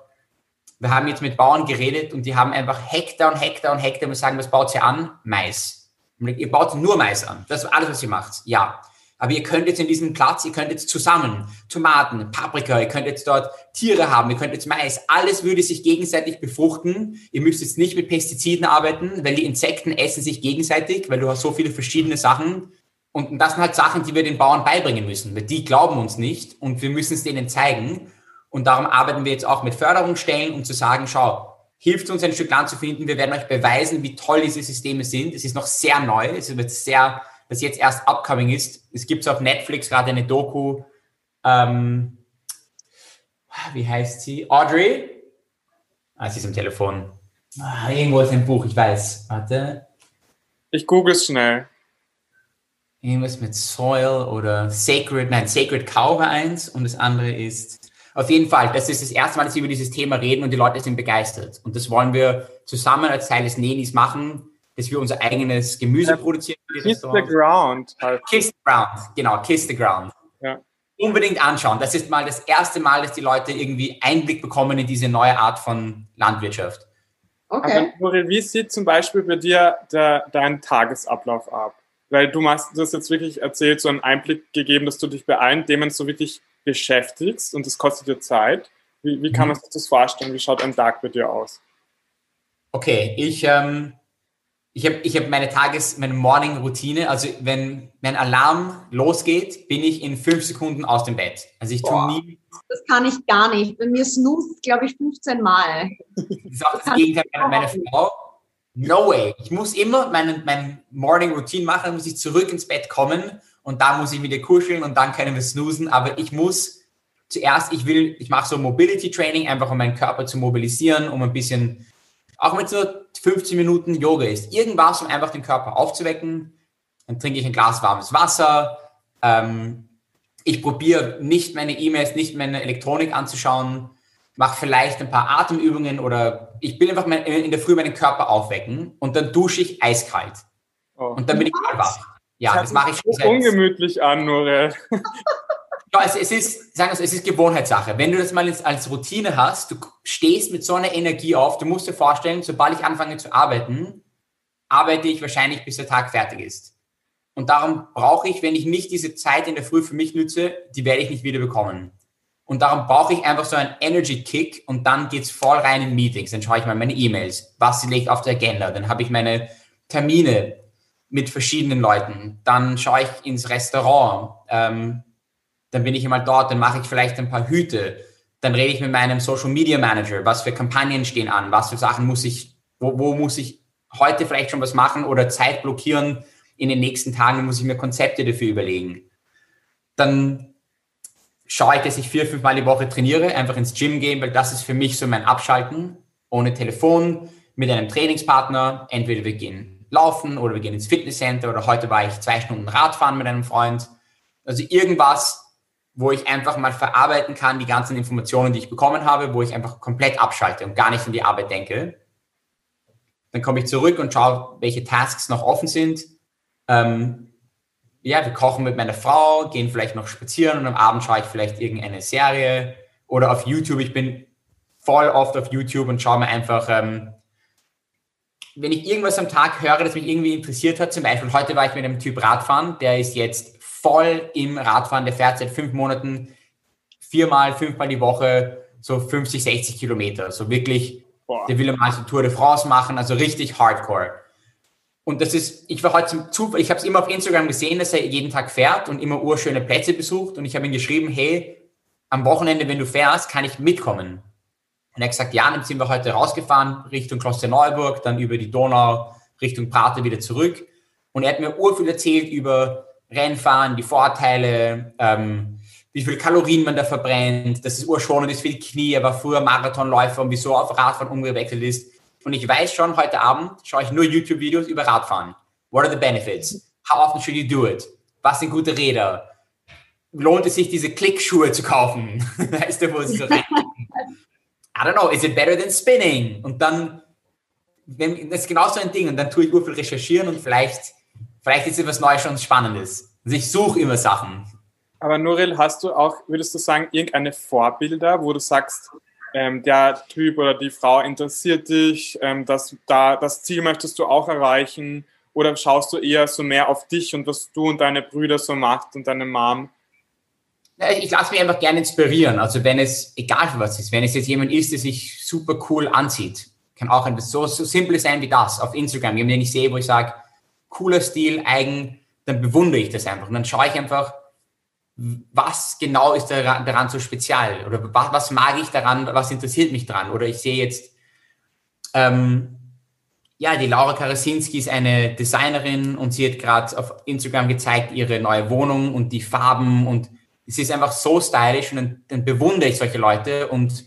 wir haben jetzt mit Bauern geredet und die haben einfach Hektar und Hektar und Hektar und sagen, was baut ihr an? Mais. Ihr baut nur Mais an. Das ist alles, was ihr macht. Ja. Aber ihr könnt jetzt in diesem Platz, ihr könnt jetzt zusammen Tomaten, Paprika, ihr könnt jetzt dort Tiere haben, ihr könnt jetzt Mais. Alles würde sich gegenseitig befruchten. Ihr müsst jetzt nicht mit Pestiziden arbeiten, weil die Insekten essen sich gegenseitig, weil du hast so viele verschiedene Sachen. Und das sind halt Sachen, die wir den Bauern beibringen müssen, weil die glauben uns nicht und wir müssen es denen zeigen. Und darum arbeiten wir jetzt auch mit Förderungsstellen, um zu sagen, schau, hilft uns ein Stück Land zu finden. Wir werden euch beweisen, wie toll diese Systeme sind. Es ist noch sehr neu. Es wird sehr das jetzt erst upcoming ist. Es gibt auf Netflix gerade eine Doku, ähm, wie heißt sie? Audrey? Ah, sie ist am Telefon. Ah, irgendwo ist ein Buch, ich weiß. Warte. Ich google es schnell. Irgendwas mit Soil oder Sacred, nein, Sacred Cow war eins und das andere ist, auf jeden Fall, das ist das erste Mal, dass wir über dieses Thema reden und die Leute sind begeistert. Und das wollen wir zusammen als Teil des Nenis machen dass wir unser eigenes Gemüse produzieren. Kiss the Ground. Halt. Kiss the Ground, genau, Kiss the Ground. Ja. Unbedingt anschauen. Das ist mal das erste Mal, dass die Leute irgendwie Einblick bekommen in diese neue Art von Landwirtschaft. Okay. Aber wie sieht zum Beispiel bei dir der, dein Tagesablauf ab? Weil du machst, du hast jetzt wirklich erzählt, so einen Einblick gegeben, dass du dich bei allen Themen so wirklich beschäftigst und das kostet dir Zeit. Wie, wie kann mhm. man sich das vorstellen? Wie schaut ein Tag bei dir aus? Okay, ich ähm, ich habe ich hab meine Tages-, meine Morning-Routine. Also, wenn mein Alarm losgeht, bin ich in fünf Sekunden aus dem Bett. Also, ich tue nie. Das kann ich gar nicht. Bei mir snoost, glaube ich, 15 Mal. Das ist auch das, das Gegenteil meiner meine Frau. No way. Ich muss immer meine, meine Morning-Routine machen, dann muss ich zurück ins Bett kommen und da muss ich wieder kuscheln und dann können wir snoosen. Aber ich muss zuerst, ich will, ich mache so Mobility-Training, einfach um meinen Körper zu mobilisieren, um ein bisschen auch wenn es nur 15 Minuten Yoga ist, irgendwas, um einfach den Körper aufzuwecken. Dann trinke ich ein Glas warmes Wasser. Ähm, ich probiere nicht meine E-Mails, nicht meine Elektronik anzuschauen. mache vielleicht ein paar Atemübungen oder ich will einfach in der Früh meinen Körper aufwecken und dann dusche ich eiskalt. Oh. Und dann bin ich mal wach. Ja, das, das mache ich schon so ungemütlich an, Nore. Ja, es, es, ist, sagen wir es ist Gewohnheitssache. Wenn du das mal als Routine hast, du stehst mit so einer Energie auf, du musst dir vorstellen, sobald ich anfange zu arbeiten, arbeite ich wahrscheinlich, bis der Tag fertig ist. Und darum brauche ich, wenn ich nicht diese Zeit in der Früh für mich nütze, die werde ich nicht wieder bekommen. Und darum brauche ich einfach so einen Energy Kick und dann geht's voll rein in Meetings. Dann schaue ich mal meine E-Mails, was liegt auf der Agenda. Dann habe ich meine Termine mit verschiedenen Leuten. Dann schaue ich ins Restaurant. Ähm, dann bin ich einmal dort, dann mache ich vielleicht ein paar Hüte. Dann rede ich mit meinem Social Media Manager, was für Kampagnen stehen an, was für Sachen muss ich, wo, wo muss ich heute vielleicht schon was machen oder Zeit blockieren. In den nächsten Tagen muss ich mir Konzepte dafür überlegen. Dann schaue ich, dass ich vier, fünf Mal die Woche trainiere, einfach ins Gym gehen, weil das ist für mich so mein Abschalten. Ohne Telefon, mit einem Trainingspartner. Entweder wir gehen laufen oder wir gehen ins Fitnesscenter oder heute war ich zwei Stunden Radfahren mit einem Freund. Also irgendwas, wo ich einfach mal verarbeiten kann, die ganzen Informationen, die ich bekommen habe, wo ich einfach komplett abschalte und gar nicht an die Arbeit denke. Dann komme ich zurück und schaue, welche Tasks noch offen sind. Ähm, ja, wir kochen mit meiner Frau, gehen vielleicht noch spazieren und am Abend schaue ich vielleicht irgendeine Serie oder auf YouTube. Ich bin voll oft auf YouTube und schaue mir einfach, ähm, wenn ich irgendwas am Tag höre, das mich irgendwie interessiert hat, zum Beispiel heute war ich mit einem Typ Radfahren, der ist jetzt voll im Radfahren, der fährt seit fünf Monaten viermal, fünfmal die Woche so 50, 60 Kilometer. So wirklich, Boah. der will mal so Tour de France machen, also richtig hardcore. Und das ist, ich war heute zum Zufall, ich habe es immer auf Instagram gesehen, dass er jeden Tag fährt und immer urschöne Plätze besucht. Und ich habe ihm geschrieben, hey, am Wochenende, wenn du fährst, kann ich mitkommen. Und er hat gesagt, ja, dann sind wir heute rausgefahren Richtung Klosterneuburg, dann über die Donau Richtung Prate wieder zurück. Und er hat mir urviel erzählt über Rennfahren, die Vorteile, ähm, wie viel Kalorien man da verbrennt, dass es urschonend ist für die Knie. Er war früher Marathonläufer und wieso auf Radfahren umgewechselt ist. Und ich weiß schon, heute Abend schaue ich nur YouTube-Videos über Radfahren. What are the benefits? How often should you do it? Was sind gute Räder? Lohnt es sich, diese Klickschuhe zu kaufen? weißt du, wo sie so rein I don't know, is it better than spinning? Und dann, wenn, das ist genau so ein Ding. Und dann tue ich nur viel recherchieren und vielleicht, vielleicht ist etwas Neues schon Spannendes. Also ich suche immer Sachen. Aber Nuril, hast du auch, würdest du sagen, irgendeine Vorbilder, wo du sagst, ähm, der Typ oder die Frau interessiert dich, ähm, das, da, das Ziel möchtest du auch erreichen oder schaust du eher so mehr auf dich und was du und deine Brüder so macht und deine Mom? Ich lasse mich einfach gerne inspirieren. Also wenn es, egal für was ist, wenn es jetzt jemand ist, der sich super cool anzieht, kann auch etwas so, so simpel sein wie das auf Instagram, den ich sehe, wo ich sage, cooler Stil, eigen, dann bewundere ich das einfach. Und dann schaue ich einfach, was genau ist daran, so spezial? Oder was, was, mag ich daran, was interessiert mich daran? Oder ich sehe jetzt, ähm, ja, die Laura Karasinski ist eine Designerin und sie hat gerade auf Instagram gezeigt, ihre neue Wohnung und die Farben und es ist einfach so stylisch und dann, dann bewundere ich solche Leute und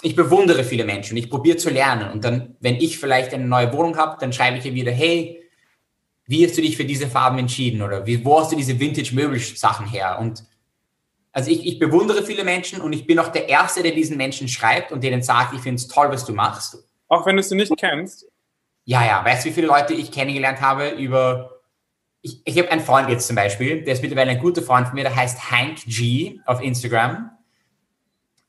ich bewundere viele Menschen. Ich probiere zu lernen und dann, wenn ich vielleicht eine neue Wohnung habe, dann schreibe ich ihr wieder, hey, wie hast du dich für diese Farben entschieden oder wie, wo hast du diese Vintage-Möbelsachen her? Und also ich, ich bewundere viele Menschen und ich bin auch der Erste, der diesen Menschen schreibt und denen sagt, ich finde es toll, was du machst. Auch wenn du sie nicht kennst? Ja, ja. Weißt du, wie viele Leute ich kennengelernt habe über... Ich, ich habe einen Freund jetzt zum Beispiel, der ist mittlerweile ein guter Freund von mir, der heißt Hank G auf Instagram.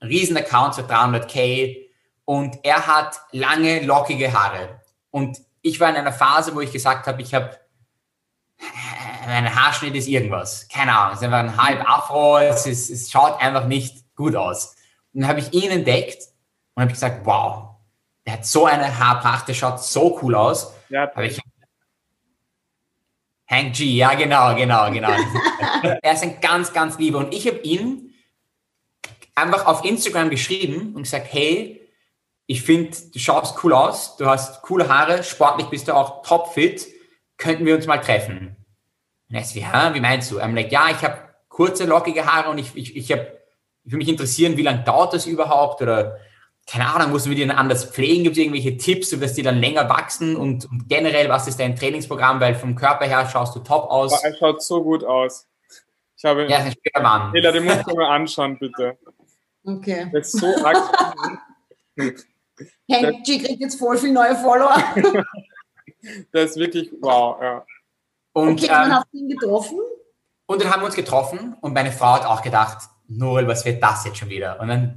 Riesen-Account, so 300k. Und er hat lange, lockige Haare. Und ich war in einer Phase, wo ich gesagt habe, ich habe mein Haarschnitt ist irgendwas. Keine Ahnung, es ist einfach ein halb Afro, es, ist, es schaut einfach nicht gut aus. Und dann habe ich ihn entdeckt und habe gesagt, wow, der hat so eine Haarpracht, der schaut so cool aus. Ja. Aber ich, Hank G, ja genau, genau, genau. er ist ein ganz, ganz lieber. Und ich habe ihn einfach auf Instagram geschrieben und gesagt, hey, ich finde, du schaust cool aus, du hast coole Haare, sportlich bist du auch topfit, könnten wir uns mal treffen? Und er ist wie, Hä, wie meinst du? I'm like, ja, ich habe kurze, lockige Haare und ich, ich, ich, hab, ich mich interessieren, wie lange dauert das überhaupt? Oder keine Ahnung, musst du die dann anders pflegen? Gibt es irgendwelche Tipps, dass die dann länger wachsen? Und, und, generell, was ist dein Trainingsprogramm? Weil vom Körper her schaust du top aus. Er schaut so gut aus. Ich habe ja, ist ein schöner Mann. Hela, den musst du mir anschauen, bitte. Okay. Das ist so arg. Henry kriegt jetzt voll viele neue Follower. das ist wirklich wow, ja. Und, okay, dann ähm, hast du ihn getroffen? Und dann haben wir uns getroffen und meine Frau hat auch gedacht, Noel, was wird das jetzt schon wieder? Und dann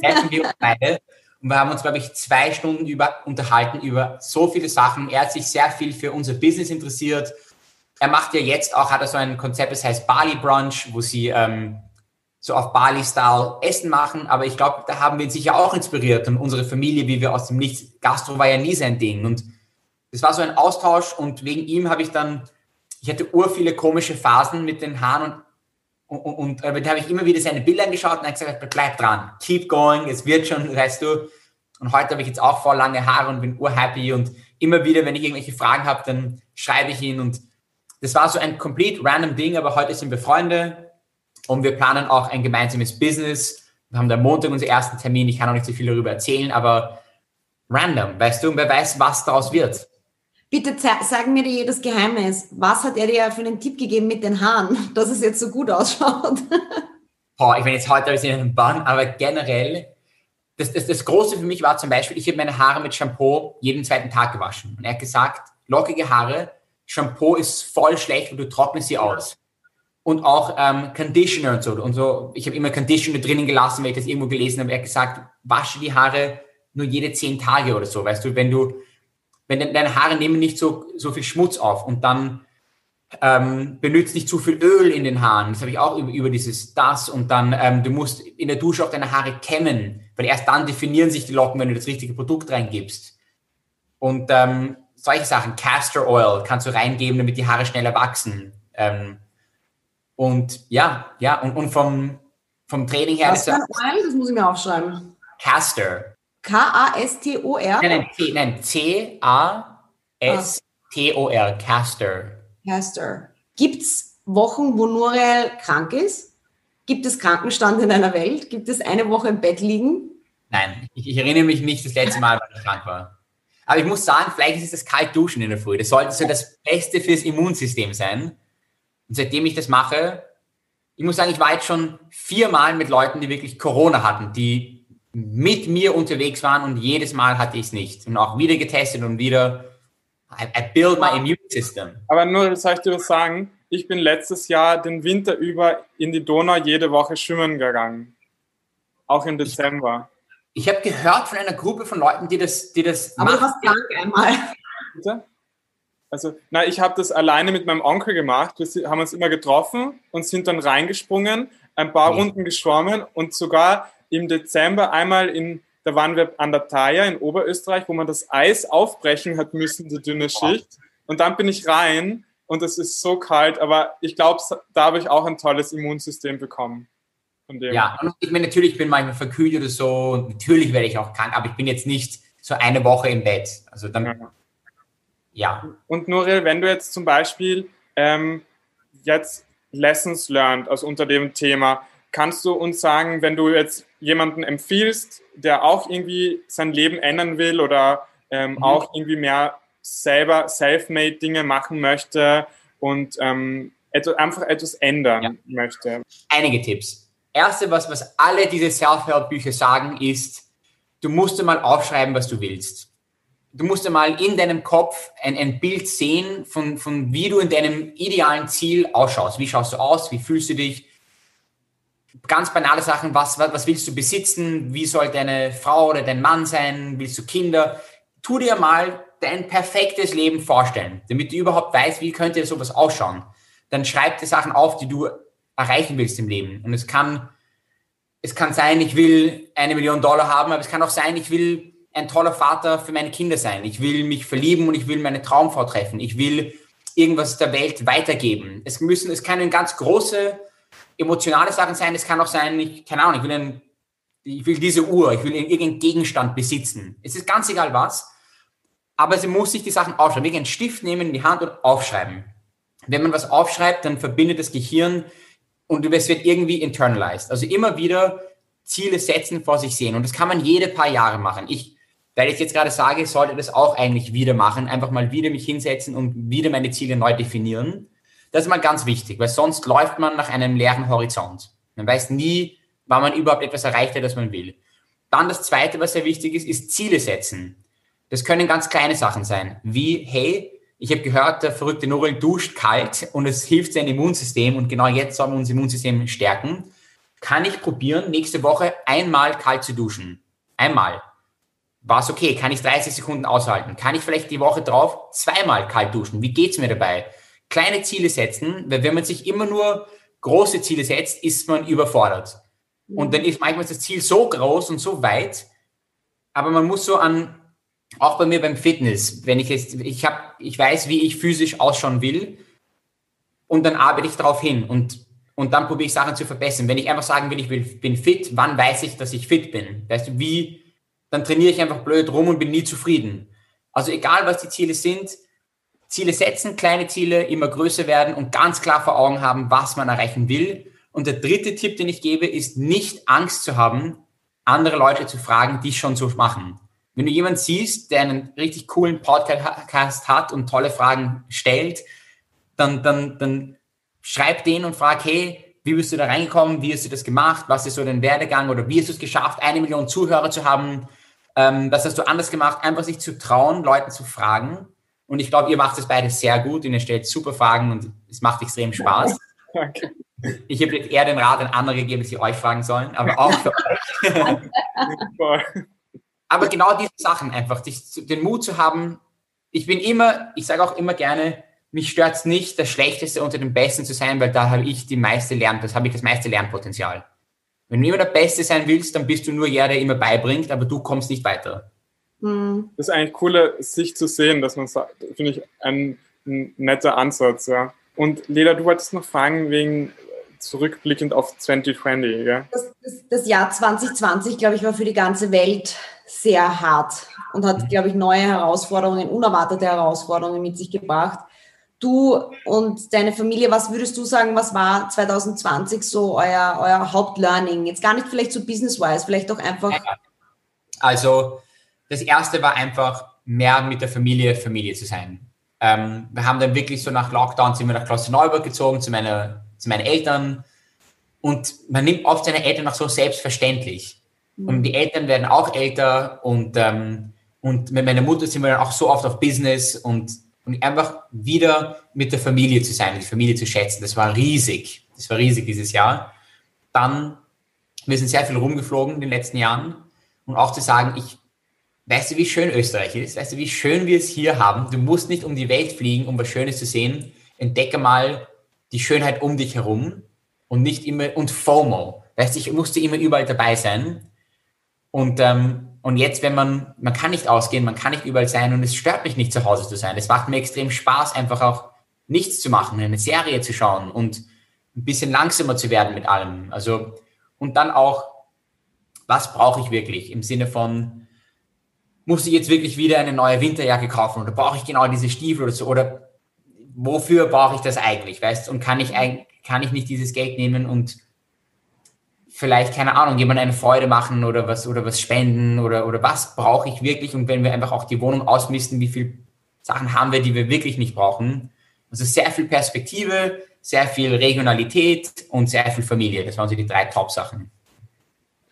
treffen wir uns beide und wir haben uns, glaube ich, zwei Stunden über, unterhalten über so viele Sachen. Er hat sich sehr viel für unser Business interessiert. Er macht ja jetzt auch, hat er so ein Konzept, das heißt Bali Brunch, wo sie ähm, so auf Bali-Style Essen machen. Aber ich glaube, da haben wir ihn sicher auch inspiriert und unsere Familie, wie wir aus dem Nichts, Gastro war ja nie sein Ding. Und das war so ein Austausch und wegen ihm habe ich dann, ich hatte ur viele komische Phasen mit den Haaren und, und, und äh, da habe ich immer wieder seine Bilder angeschaut und habe gesagt, bleib dran, keep going, es wird schon, weißt du. Und heute habe ich jetzt auch voll lange Haare und bin urhappy und immer wieder, wenn ich irgendwelche Fragen habe, dann schreibe ich ihn und das war so ein komplett random Ding, aber heute sind wir Freunde und wir planen auch ein gemeinsames Business. Wir haben da Montag unseren ersten Termin. Ich kann auch nicht so viel darüber erzählen, aber random, weißt du, und wer weiß, was daraus wird. Bitte sag mir dir das Geheimnis. Was hat er dir für einen Tipp gegeben mit den Haaren, dass es jetzt so gut ausschaut? Boah, ich bin jetzt heute in einem Bann, aber generell, das, das, das Große für mich war zum Beispiel, ich habe meine Haare mit Shampoo jeden zweiten Tag gewaschen. Und er hat gesagt, lockige Haare, Shampoo ist voll schlecht und du trocknest sie aus. Und auch ähm, Conditioner und so. Und so, ich habe immer Conditioner drinnen gelassen, weil ich das irgendwo gelesen habe. Er hat gesagt, wasche die Haare nur jede zehn Tage oder so. Weißt du, wenn du wenn deine Haare nehmen nicht so, so viel Schmutz auf und dann ähm, benutzt nicht zu viel Öl in den Haaren. Das habe ich auch über, über dieses das und dann ähm, du musst in der Dusche auch deine Haare kämmen, weil erst dann definieren sich die Locken, wenn du das richtige Produkt reingibst. Und ähm, solche Sachen, Castor Oil kannst du reingeben, damit die Haare schneller wachsen. Ähm, und ja, ja, und, und vom, vom Training her. Castor Oil, das muss ich mir aufschreiben. Castor. K-A-S-T-O-R? Nein, nein, C-A-S-T-O-R, Castor. Castor. Gibt es Wochen, wo Nurel krank ist? Gibt es Krankenstand in einer Welt? Gibt es eine Woche im Bett liegen? Nein, ich, ich erinnere mich nicht das letzte Mal, wann ich krank war. Aber ich muss sagen, vielleicht ist es das Kaltduschen in der Früh. Das sollte so das Beste fürs Immunsystem sein. Und seitdem ich das mache, ich muss sagen, ich war jetzt schon viermal mit Leuten, die wirklich Corona hatten, die mit mir unterwegs waren und jedes Mal hatte ich es nicht. Und auch wieder getestet und wieder, I, I build my immune system. Aber nur, soll ich dir was sagen? Ich bin letztes Jahr den Winter über in die Donau jede Woche schwimmen gegangen. Auch im Dezember. Ich, ich habe gehört von einer Gruppe von Leuten, die das, die das Aber machen. du warst einmal. Bitte? Also, na, ich habe das alleine mit meinem Onkel gemacht. Wir haben uns immer getroffen und sind dann reingesprungen, ein paar ja. Runden geschwommen und sogar im Dezember einmal in, da waren wir an der Thaya in Oberösterreich, wo man das Eis aufbrechen hat müssen, die dünne Schicht. Und dann bin ich rein und es ist so kalt, aber ich glaube, da habe ich auch ein tolles Immunsystem bekommen. Ja, und ich meine, natürlich bin ich manchmal verkühlt oder so und natürlich werde ich auch krank, aber ich bin jetzt nicht so eine Woche im Bett. Also dann, ja. ja. Und Nuriel, wenn du jetzt zum Beispiel ähm, jetzt Lessons learned, also unter dem Thema, kannst du uns sagen, wenn du jetzt jemanden empfiehlst, der auch irgendwie sein Leben ändern will oder ähm, mhm. auch irgendwie mehr selber self-made Dinge machen möchte und ähm, etwas, einfach etwas ändern ja. möchte? Einige Tipps. Erste, was, was alle diese Self-Help-Bücher sagen, ist, du musst mal aufschreiben, was du willst. Du musst mal in deinem Kopf ein, ein Bild sehen, von, von wie du in deinem idealen Ziel ausschaust. Wie schaust du aus? Wie fühlst du dich? Ganz banale Sachen, was, was, willst du besitzen, wie soll deine Frau oder dein Mann sein, willst du Kinder, tu dir mal dein perfektes Leben vorstellen, damit du überhaupt weißt, wie könnte sowas ausschauen. Dann schreib die Sachen auf, die du erreichen willst im Leben. Und es kann, es kann sein, ich will eine Million Dollar haben, aber es kann auch sein, ich will ein toller Vater für meine Kinder sein. Ich will mich verlieben und ich will meine Traumfrau treffen. Ich will irgendwas der Welt weitergeben. Es müssen, es können ganz große emotionale Sachen sein, es kann auch sein, ich, keine Ahnung, ich will, ein, ich will diese Uhr, ich will irgendeinen Gegenstand besitzen. Es ist ganz egal was, aber sie muss sich die Sachen aufschreiben. Wirklich einen Stift nehmen in die Hand und aufschreiben. Wenn man was aufschreibt, dann verbindet das Gehirn und es wird irgendwie internalized. Also immer wieder Ziele setzen, vor sich sehen. Und das kann man jede paar Jahre machen. Ich, weil ich jetzt gerade sage, sollte das auch eigentlich wieder machen. Einfach mal wieder mich hinsetzen und wieder meine Ziele neu definieren. Das ist mal ganz wichtig, weil sonst läuft man nach einem leeren Horizont. Man weiß nie, wann man überhaupt etwas erreicht hat, das man will. Dann das Zweite, was sehr wichtig ist, ist Ziele setzen. Das können ganz kleine Sachen sein, wie, hey, ich habe gehört, der verrückte Norel duscht kalt und es hilft seinem Immunsystem und genau jetzt sollen wir unser Immunsystem stärken. Kann ich probieren, nächste Woche einmal kalt zu duschen? Einmal. War es okay? Kann ich 30 Sekunden aushalten? Kann ich vielleicht die Woche drauf zweimal kalt duschen? Wie geht's mir dabei? Kleine Ziele setzen, weil wenn man sich immer nur große Ziele setzt, ist man überfordert. Und dann ist manchmal das Ziel so groß und so weit, aber man muss so an, auch bei mir beim Fitness, wenn ich jetzt, ich habe, ich weiß, wie ich physisch ausschauen will und dann arbeite ich darauf hin und, und dann probiere ich Sachen zu verbessern. Wenn ich einfach sagen will, ich bin fit, wann weiß ich, dass ich fit bin? Weißt du, wie, dann trainiere ich einfach blöd rum und bin nie zufrieden. Also egal, was die Ziele sind, Ziele setzen, kleine Ziele immer größer werden und ganz klar vor Augen haben, was man erreichen will und der dritte Tipp, den ich gebe, ist nicht Angst zu haben, andere Leute zu fragen, die schon so machen. Wenn du jemanden siehst, der einen richtig coolen Podcast hat und tolle Fragen stellt, dann, dann, dann schreib den und frag, hey, wie bist du da reingekommen? Wie hast du das gemacht? Was ist so dein Werdegang? Oder wie hast du es geschafft, eine Million Zuhörer zu haben? Ähm, was hast du anders gemacht? Einfach sich zu trauen, Leuten zu fragen. Und ich glaube, ihr macht es beide sehr gut und ihr stellt super Fragen und es macht extrem Spaß. Danke. Ich habe jetzt eher den Rat an andere gegeben, dass sie euch fragen sollen, aber auch für euch. aber genau diese Sachen einfach, den Mut zu haben. Ich bin immer, ich sage auch immer gerne, mich stört es nicht, das Schlechteste unter den Besten zu sein, weil da habe ich die meiste Lern, das habe ich das meiste Lernpotenzial. Wenn du immer der Beste sein willst, dann bist du nur der, der immer beibringt, aber du kommst nicht weiter. Hm. Das ist eigentlich cool, sich zu sehen, dass man sagt, finde ich ein, ein netter Ansatz, ja. Und Leda, du wolltest noch fragen wegen zurückblickend auf 2020, ja? Das, das, das Jahr 2020, glaube ich, war für die ganze Welt sehr hart und hat, mhm. glaube ich, neue Herausforderungen, unerwartete Herausforderungen mit sich gebracht. Du und deine Familie, was würdest du sagen, was war 2020 so euer, euer Hauptlearning? Jetzt gar nicht vielleicht so business-wise, vielleicht auch einfach. Also, das erste war einfach, mehr mit der Familie Familie zu sein. Ähm, wir haben dann wirklich so nach Lockdown sind wir nach Klosterneuburg gezogen zu meiner zu meinen Eltern. Und man nimmt oft seine Eltern noch so selbstverständlich. Mhm. Und die Eltern werden auch älter und, ähm, und mit meiner Mutter sind wir dann auch so oft auf Business und, und einfach wieder mit der Familie zu sein, die Familie zu schätzen. Das war riesig. Das war riesig dieses Jahr. Dann, wir sind sehr viel rumgeflogen in den letzten Jahren und auch zu sagen, ich, weißt du, wie schön Österreich ist? Weißt du, wie schön wir es hier haben? Du musst nicht um die Welt fliegen, um was Schönes zu sehen. Entdecke mal die Schönheit um dich herum und nicht immer, und FOMO. Weißt ich musste immer überall dabei sein. Und, ähm, und jetzt, wenn man, man kann nicht ausgehen, man kann nicht überall sein und es stört mich nicht zu Hause zu sein. Es macht mir extrem Spaß, einfach auch nichts zu machen, eine Serie zu schauen und ein bisschen langsamer zu werden mit allem. Also, und dann auch, was brauche ich wirklich im Sinne von, muss ich jetzt wirklich wieder eine neue Winterjacke kaufen oder brauche ich genau diese Stiefel oder so oder wofür brauche ich das eigentlich, weißt Und kann ich, kann ich nicht dieses Geld nehmen und vielleicht, keine Ahnung, jemand eine Freude machen oder was, oder was spenden oder, oder was brauche ich wirklich? Und wenn wir einfach auch die Wohnung ausmisten, wie viele Sachen haben wir, die wir wirklich nicht brauchen? Also sehr viel Perspektive, sehr viel Regionalität und sehr viel Familie. Das waren so die drei Top-Sachen.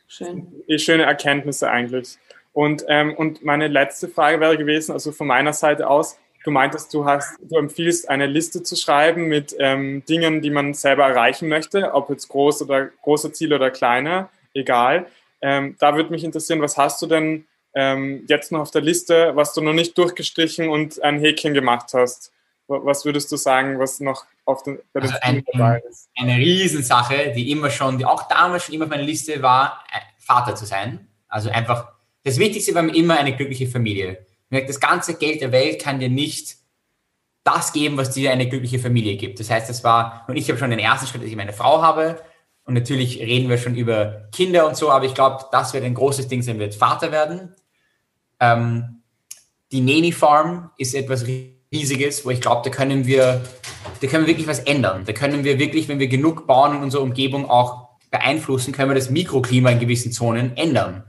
Schön. Schöne Erkenntnisse eigentlich. Und, ähm, und meine letzte Frage wäre gewesen, also von meiner Seite aus, Du meintest, du hast, du empfiehlst, eine Liste zu schreiben mit ähm, Dingen, die man selber erreichen möchte, ob jetzt groß oder große Ziele oder kleine, egal. Ähm, da würde mich interessieren, was hast du denn ähm, jetzt noch auf der Liste, was du noch nicht durchgestrichen und ein Häkchen gemacht hast? Was würdest du sagen, was noch auf den, bei also ein, dabei ist? Eine Riesensache, die immer schon, die auch damals schon immer auf meiner Liste war, äh, Vater zu sein. Also einfach, das Wichtigste war immer eine glückliche Familie das ganze Geld der Welt kann dir nicht das geben, was dir eine glückliche Familie gibt. Das heißt, das war, und ich habe schon den ersten Schritt, dass ich meine Frau habe. Und natürlich reden wir schon über Kinder und so, aber ich glaube, das wird ein großes Ding sein, wird Vater werden. Ähm, die Neni Farm ist etwas Riesiges, wo ich glaube, da können wir, da können wir wirklich was ändern. Da können wir wirklich, wenn wir genug bauen und unsere Umgebung auch beeinflussen, können wir das Mikroklima in gewissen Zonen ändern.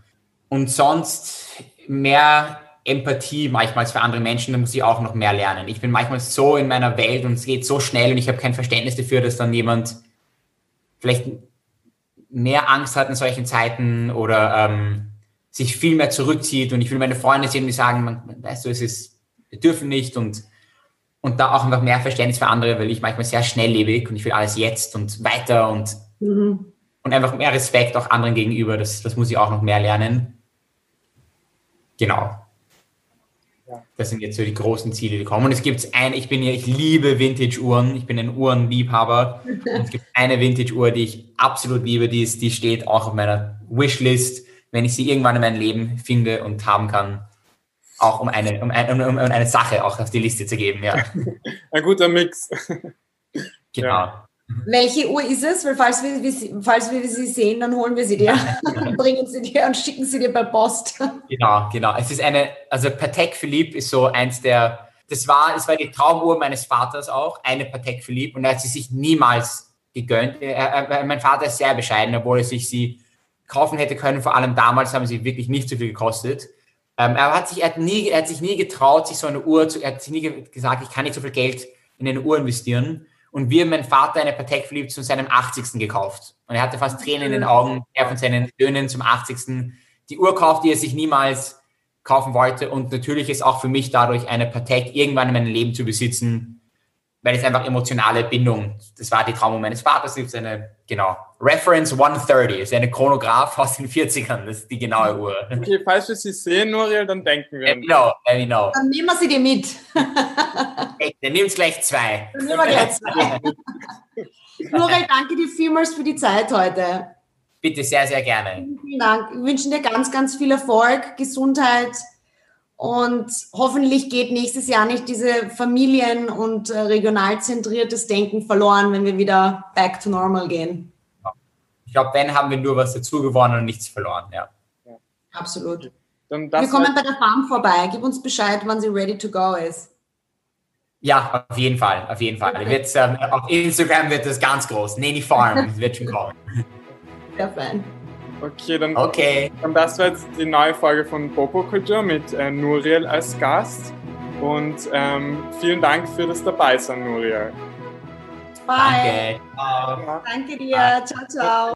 Und sonst mehr Empathie manchmal für andere Menschen, da muss ich auch noch mehr lernen. Ich bin manchmal so in meiner Welt und es geht so schnell und ich habe kein Verständnis dafür, dass dann jemand vielleicht mehr Angst hat in solchen Zeiten oder ähm, sich viel mehr zurückzieht. Und ich will meine Freunde sehen, die sagen, man, weißt du, es ist, wir dürfen nicht und, und da auch einfach mehr Verständnis für andere, weil ich manchmal sehr schnelllebig und ich will alles jetzt und weiter und, mhm. und einfach mehr Respekt auch anderen gegenüber. Das, das muss ich auch noch mehr lernen. Genau. Das sind jetzt so die großen Ziele, die kommen. Und es gibt ein, ich bin ja, ich liebe Vintage-Uhren, ich bin ein Uhrenliebhaber. Und es gibt eine Vintage-Uhr, die ich absolut liebe, die, ist, die steht auch auf meiner Wishlist, wenn ich sie irgendwann in meinem Leben finde und haben kann. Auch um eine, um, ein, um, um eine Sache auch auf die Liste zu geben, ja. Ein guter Mix. Genau. Ja. Welche Uhr ist es? Weil falls wir, falls wir sie sehen, dann holen wir sie dir, bringen sie dir und schicken sie dir per Post. Genau, genau. Es ist eine, also Patek Philippe ist so eins der, das war, es war die Traumuhr meines Vaters auch, eine Patek Philippe und er hat sie sich niemals gegönnt. Er, er, mein Vater ist sehr bescheiden, obwohl er sich sie kaufen hätte können. Vor allem damals haben sie wirklich nicht so viel gekostet. Ähm, er, hat sich, er, hat nie, er hat sich nie getraut, sich so eine Uhr zu, er hat sich nie gesagt, ich kann nicht so viel Geld in eine Uhr investieren. Und wir haben mein Vater eine Patek Philippe zu seinem 80. gekauft. Und er hatte fast Tränen in den Augen, er von seinen Söhnen zum 80. Die Uhr kauft, die er sich niemals kaufen wollte. Und natürlich ist auch für mich dadurch eine Patek irgendwann in meinem Leben zu besitzen, weil es einfach emotionale Bindung, das war die Traum meines Vaters, das ist eine, genau, Reference 130, ist eine Chronograph aus den 40ern, das ist die genaue Uhr. Okay, falls wir sie sehen, Nuriel, dann denken wir. Genau, genau. Dann nehmen wir sie dir mit. hey, dann nimmst gleich zwei. Dann nehmen wir gleich zwei. Nuriel, danke dir vielmals für die Zeit heute. Bitte, sehr, sehr gerne. Vielen Dank. Wir wünschen dir ganz, ganz viel Erfolg, Gesundheit, und hoffentlich geht nächstes Jahr nicht diese Familien- und äh, regional zentriertes Denken verloren, wenn wir wieder back to normal gehen. Ich glaube, wenn haben wir nur was dazu gewonnen und nichts verloren, ja. ja. Absolut. wir kommen bei der Farm vorbei. Gib uns Bescheid, wann sie ready to go ist. Ja, auf jeden Fall, auf jeden Fall. Okay. Ähm, auf Instagram wird das ganz groß. Neni Farm wird schon kommen. Sehr fein. Okay, dann, okay. dann das war jetzt die neue Folge von Popo Kultur mit äh, Nuriel als Gast. Und ähm, vielen Dank für das Dabeisein, Nuriel. Bye. Danke. Danke dir. Bye. Ciao, ciao.